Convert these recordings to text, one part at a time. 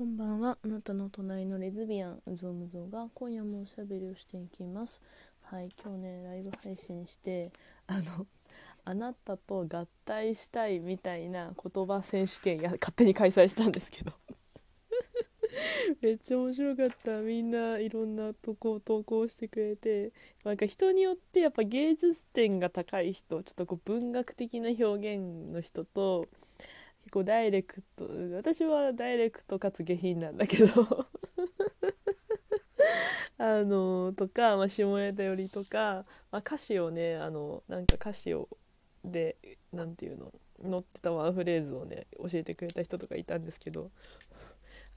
こんばんは。あなたの隣のレズビアンうぞうむぞうが今夜もおしゃべりをしていきます。はい今日ねライブ配信してあのあなたと合体したいみたいな言葉選手権や勝手に開催したんですけど。めっちゃ面白かった。みんないろんなとこを投稿してくれて。なんか人によってやっぱ芸術点が高い人ちょっとこう文学的な表現の人と結構ダイレクト私はダイレクトかつ下品なんだけど。あのとか、まあ、下ネタ寄りとか、まあ、歌詞をねあのなんか歌詞をで何て言うの載ってたワンフレーズをね教えてくれた人とかいたんですけど。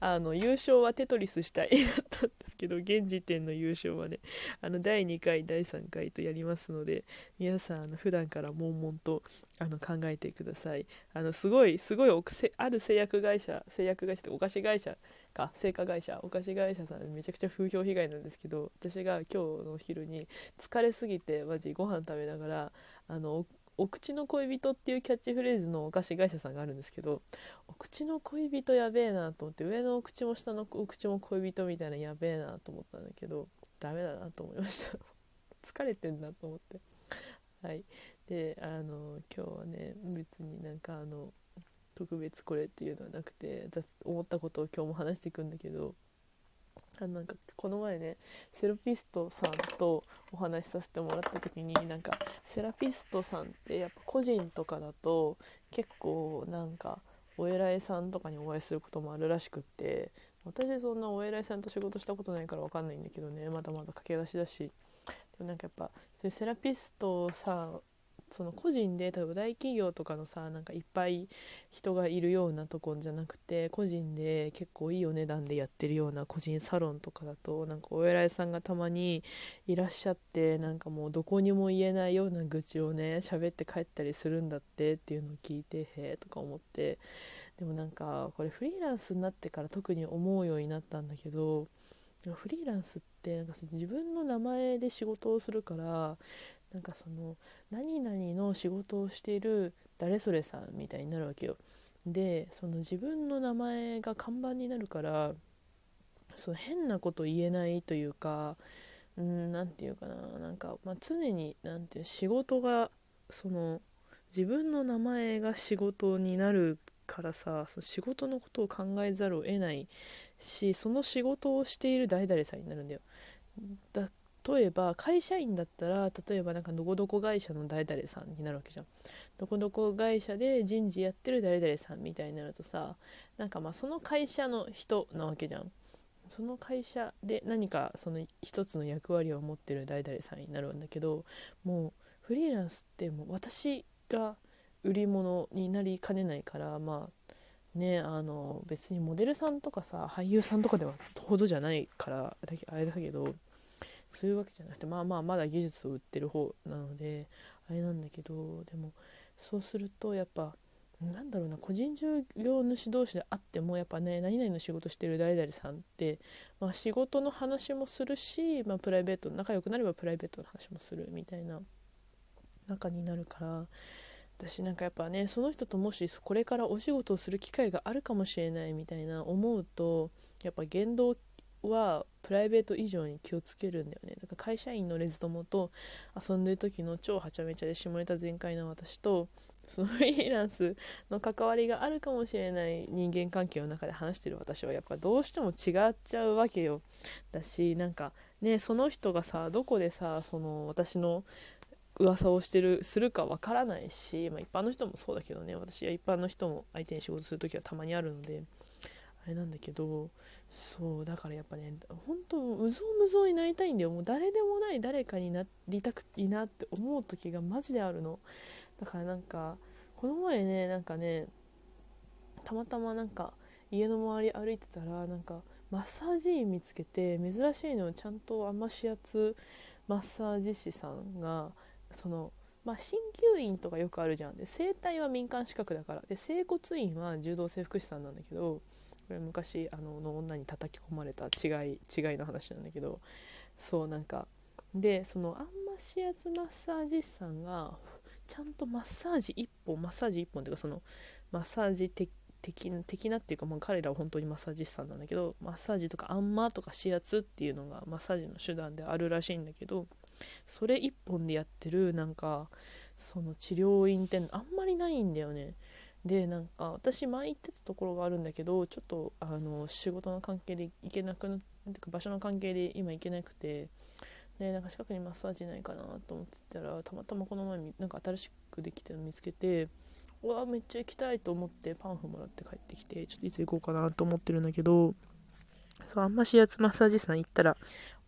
あの優勝はテトリスしたいだったんですけど現時点の優勝はねあの第2回第3回とやりますので皆さんあの普段から悶々とあの考えてください。あのすごいすごいある製薬会社製薬会社ってお菓子会社か製菓会社お菓子会社さんめちゃくちゃ風評被害なんですけど私が今日のお昼に疲れすぎてマジご飯食べながらあのお口の恋人っていうキャッチフレーズのお菓子会社さんがあるんですけどお口の恋人やべえなと思って上のお口も下のお口も恋人みたいなやべえなと思ったんだけどダメだなと思いました。疲れてんなと思って。はい。であの今日はね別になんかあの特別これっていうのはなくて思ったことを今日も話していくんだけどあなんかこの前ねセラピストさんとお話しさせてもらった時になんかセラピストさんってやっぱ個人とかだと結構なんかお偉いさんとかにお会いすることもあるらしくって私そんなお偉いさんと仕事したことないから分かんないんだけどねまだまだ駆け出しだし。でもなんかやっぱセラピストさんその個人で例えば大企業とかのさなんかいっぱい人がいるようなとこじゃなくて個人で結構いいお値段でやってるような個人サロンとかだとなんかお偉いさんがたまにいらっしゃってなんかもうどこにも言えないような愚痴をね喋って帰ったりするんだってっていうのを聞いてへえとか思って。でもなんかこれフリーランスになってから特に思うようになったんだけどフリーランスってなんか自分の名前で仕事をするからなんかその何々の仕事をしている誰それさんみたいになるわけよ。でその自分の名前が看板になるからその変なこと言えないというか何て言うかななんか、まあ、常に何て言う仕事がその自分の名前が仕事になるからさその仕事のことを考えざるを得ないしその仕事をしている誰々さんになるんだよ。だ例えば会社員だったら例えばなんかどこどこ会社の誰々さんになるわけじゃん。どこどこ会社で人事やってる誰々さんみたいになるとさなんかまあその会社の人なわけじゃん。その会社で何かその一つの役割を持ってる誰々さんになるんだけどもうフリーランスってもう私が売り物になりかねないからまあねあの別にモデルさんとかさ俳優さんとかではほどじゃないからあれだけどそういうわけじゃなくてまあまあまだ技術を売ってる方なのであれなんだけどでもそうするとやっぱなんだろうな個人事業主同士であってもやっぱね何々の仕事してる誰々さんって、まあ、仕事の話もするし、まあ、プライベート仲良くなればプライベートの話もするみたいな仲になるから私なんかやっぱねその人ともしこれからお仕事をする機会があるかもしれないみたいな思うとやっぱ言動はプライベート以上に気をつけるんだよね。だか会社員のレズ友と遊んでる時の超はちゃめちゃで下ネタ全開な私とそのフリーランスの関わりがあるかもしれない人間関係の中で話してる私はやっぱどうしても違っちゃうわけよ。だしなんかねその人がさどこでさその私の噂をしてるするかわからないし、まあ、一般の人もそうだけどね。私は一般の人も相手に仕事する時はたまにあるので。あれなんだけどそうだからやっぱね本当うぞうむぞうになりたいんだよ。もう誰でもない誰かになりたくいいなって思う時がマジであるの。だからなんかこの前ねなんかねたまたまなんか家の周り歩いてたらなんかマッサージ院見つけて珍しいのをちゃんと甘し圧マッサージ師さんがそのまあ、鍼灸院とかよくあるじゃん。で整体は民間資格だから。で整骨院は柔道整復師さんなんだけど昔あのの女に叩き込まれた違い違いの話なんだけどそうなんかでそのあんま指圧マッサージ師さんがちゃんとマッサージ1本マッサージ1本っていうかそのマッサージ的な的なっていうか、まあ、彼らは本当にマッサージ師さんなんだけどマッサージとかあんまとか指圧っていうのがマッサージの手段であるらしいんだけどそれ一本でやってるなんかその治療院ってあんまりないんだよね。でなんか私前行ってたところがあるんだけどちょっとあの仕事の関係で行けなくなって場所の関係で今行けなくてでなんか近くにマッサージないかなと思ってたらたまたまこの前なんか新しくできたの見つけてうわめっちゃ行きたいと思ってパンフもらって帰ってきてちょっといつ行こうかなと思ってるんだけどそうあんま指圧マッサージ師さん行ったら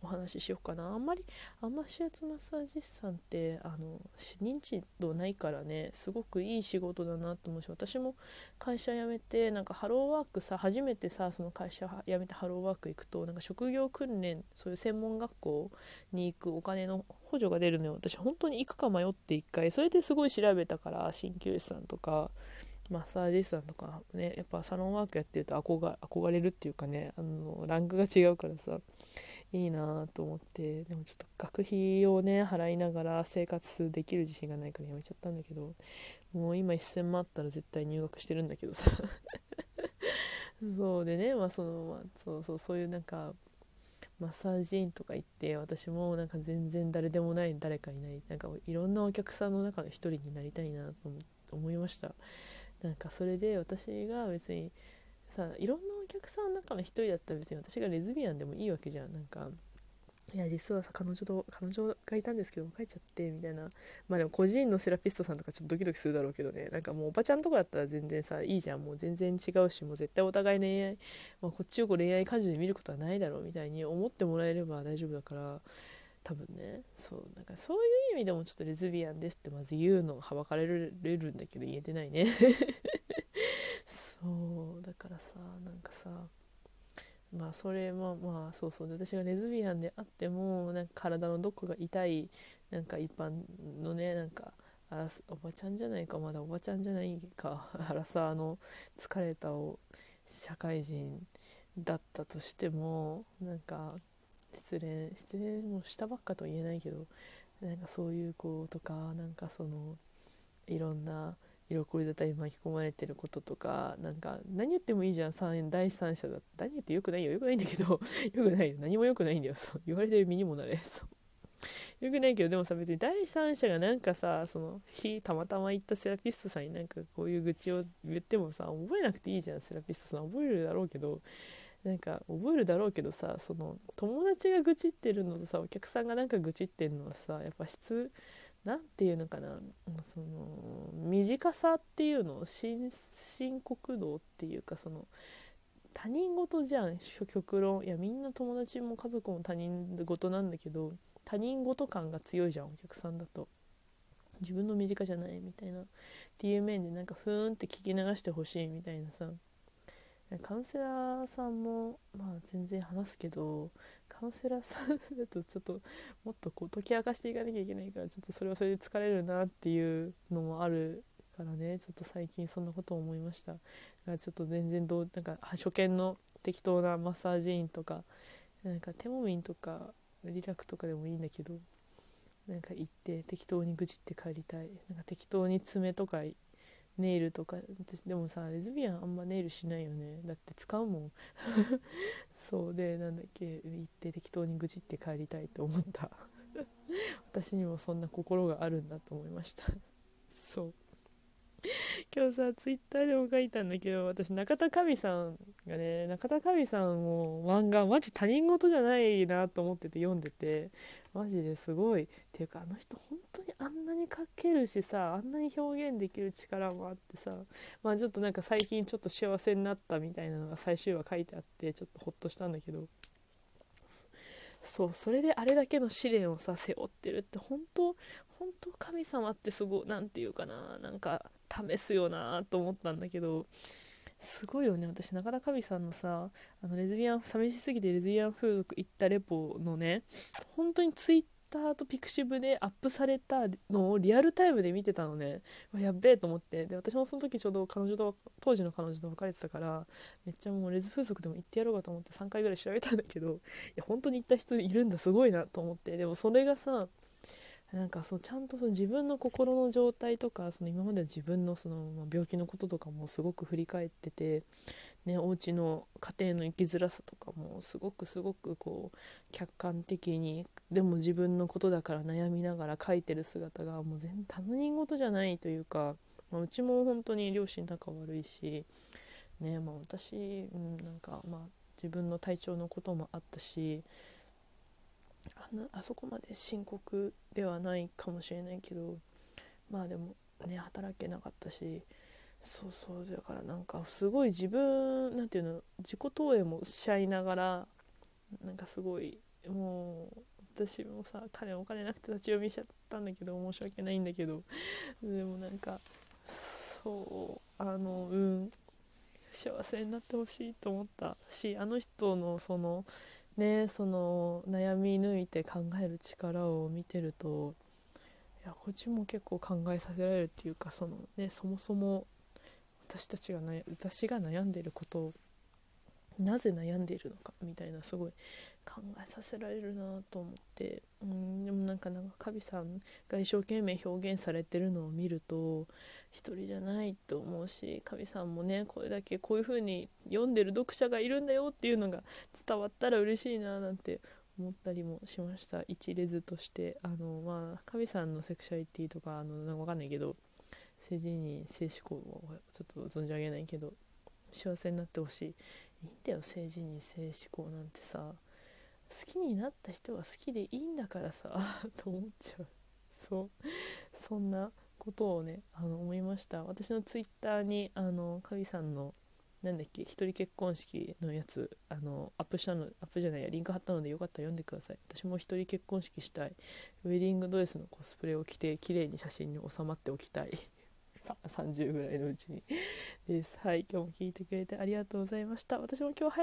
お話ししようかな。あんまりあんま指圧マッサージ師さんってあの認知度ないからねすごくいい仕事だなと思うし私も会社辞めてなんかハローワークさ初めてさその会社辞めてハローワーク行くとなんか職業訓練そういう専門学校に行くお金の補助が出るのよ。私本当に行くか迷って1回。それですごい調べたから鍼灸師さんとか。マッサージ師さんとかねやっぱサロンワークやってると憧憧れるっていうかねあのランクが違うからさいいなと思ってでもちょっと学費をね払いながら生活できる自信がないからやめちゃったんだけどもう今1000万あったら絶対入学してるんだけどさ。そうでねまあその、まあ、そうそうそういうなんかマッサージ院とか行って私もなんか全然誰でもない誰かいないなんかいろんなお客さんの中の一人になりたいなと思いました。なんかそれで私が別にさいろんなお客さんの中の一人だったら別に私がレズビアンでもいいわけじゃん。なんかいや実はさ彼女と彼女がいたんですけど帰っちゃってみたいな。まあでも個人のセラピストさんとかちょっとドキドキするだろうけどね。なんかもうおばちゃんとかだったら全然さいいじゃん。もう全然違うしもう絶対お互い恋愛、まあ、こっちをこう恋愛感情で見ることはないだろうみたいに思ってもらえれば大丈夫だから。多分ね。そうなんかそういう意味でもちょっとレズビアンですってまず言うのがはばかれるんだけど言えてないね。そう。だからさなんかさまあそれもまあそうそう私がレズビアンであってもなんか体のどこが痛いなんか一般のねなんかあおばちゃんじゃないかまだおばちゃんじゃないかあらさあの疲れたを社会人だったとしてもなんか失恋失恋もしたばっかとは言えないけどなんかそういう子とかなんかそのいろんな色恋沙汰に巻き込まれてることとかなんか何言ってもいいじゃん。第三者だ。何言ってよくないよ。よくないんだけど よくない。よ何もよくないんだよ。そう。言われてる身にもなれ。そう。よくないけどでもさ別に第三者がなんかさその日たまたま行ったセラピストさんになんかこういう愚痴を言ってもさ覚えなくていいじゃん。セラピストさん覚えるだろうけどなんか覚えるだろうけどさその友達が愚痴ってるのとさお客さんがなんか愚痴ってるのはさやっぱ質何て言うのかなその短さっていうのを深刻度っていうかその他人事じゃん極論。いやみんな友達も家族も他人事なんだけど他人事感が強いじゃんお客さんだと。自分の身近じゃないみたいな。っていう面でなんかふーんって聞き流してほしいみたいなさ。カウンセラーさんもまあ全然話すけどカウンセラーさんだとちょっともっとこう解き明かしていかなきゃいけないからちょっとそれはそれで疲れるなっていうのもあるからねちょっと最近そんなことを思いました。だからちょっと全然どうなんか初見の適当なマッサージ院とかなんか手もみんとかリラックとかでもいいんだけどなんか行って適当に愚痴って帰りたい。なんか適当に爪とかネイルとか私でもさレズビアンあんまネイルしないよね。だって使うもん。そうでなんだっけ行って適当に愚痴って帰りたいと思った。私にもそんな心があるんだと思いました。そう。今日さツイッターでも書いたんだけど私中田神さんがね中田神さんも漫画マジ他人事じゃないなと思ってて読んでてマジですごい。っていうかあの人本当にあんなに書けるしさあんなに表現できる力もあってさまあちょっとなんか最近ちょっと幸せになったみたいなのが最終話書いてあってちょっとほっとしたんだけど。そうそれであれだけの試練をさ背負ってるって本当本当神様ってすごい何て言うかななんか試すよなと思ったんだけどすごいよね私中田神さんのさあのレズビアン寂しすぎてレズビアン風俗行ったレポのね本当にツイッターとピクシブでアップされたのをリアルタイムで見てたのね。やっべえと思って。で私もその時ちょうど彼女と当時の彼女と別れてたからめっちゃもうレズ風俗でも行ってやろうかと思って3回ぐらい調べたんだけどいや本当に行った人いるんだすごいなと思って。でもそれがさなんかそうちゃんとその自分の心の状態とかその今までの自分のその、病気のこととかもすごく振り返ってて、ね、お家の家庭の生きづらさとかもすごくすごくこう客観的にでも自分のことだから悩みながら書いてる姿がもう全他人事じゃないというか、まあ、うちも本当に両親仲悪いし、ねまあ、私、うん、なんかまあ自分の体調のこともあったしあのあそこまで深刻ではないかもしれないけどまあでもね働けなかったしそうそうだからなんかすごい自分なんていうの自己投影もしちゃいながらなんかすごいもう私もさ金お金なくて立ち読みしちゃったんだけど申し訳ないんだけどでもなんかそうあのうん幸せになってほしいと思ったしあの人のそのねその悩み抜いて考える力を見てるといやこっちも結構考えさせられるっていうかその、ね、そもそも私たちが私が悩んでることをなぜ悩んでいるのかみたいなすごい考えさせられるなと思って。うんでもなんかなんかカビさんが一生懸命表現されてるのを見ると一人じゃないと思うしカビさんもねこれだけこういう風に読んでる読者がいるんだよっていうのが伝わったら嬉しいななんて思ったりもしました。一列として。あのまあカビさんのセクシャリティとかあのなんか分かんないけど性自認性思考をちょっと存じ上げないけど幸せになってほしい。いいんだよ性自認性思考なんてさ。好きになった人は好きでいいんだからさ と思っちゃう。そう。そんなことをねあの思いました。私のツイッターにあのカビさんのなんだっけ一人結婚式のやつあのアップしたのアップじゃないやリンク貼ったのでよかったら読んでください。私も一人結婚式したい。ウェディングドレスのコスプレを着て綺麗に写真に収まっておきたい。30ぐらいのうちに。です。はい今日も聞いてくれてありがとうございました。私も今日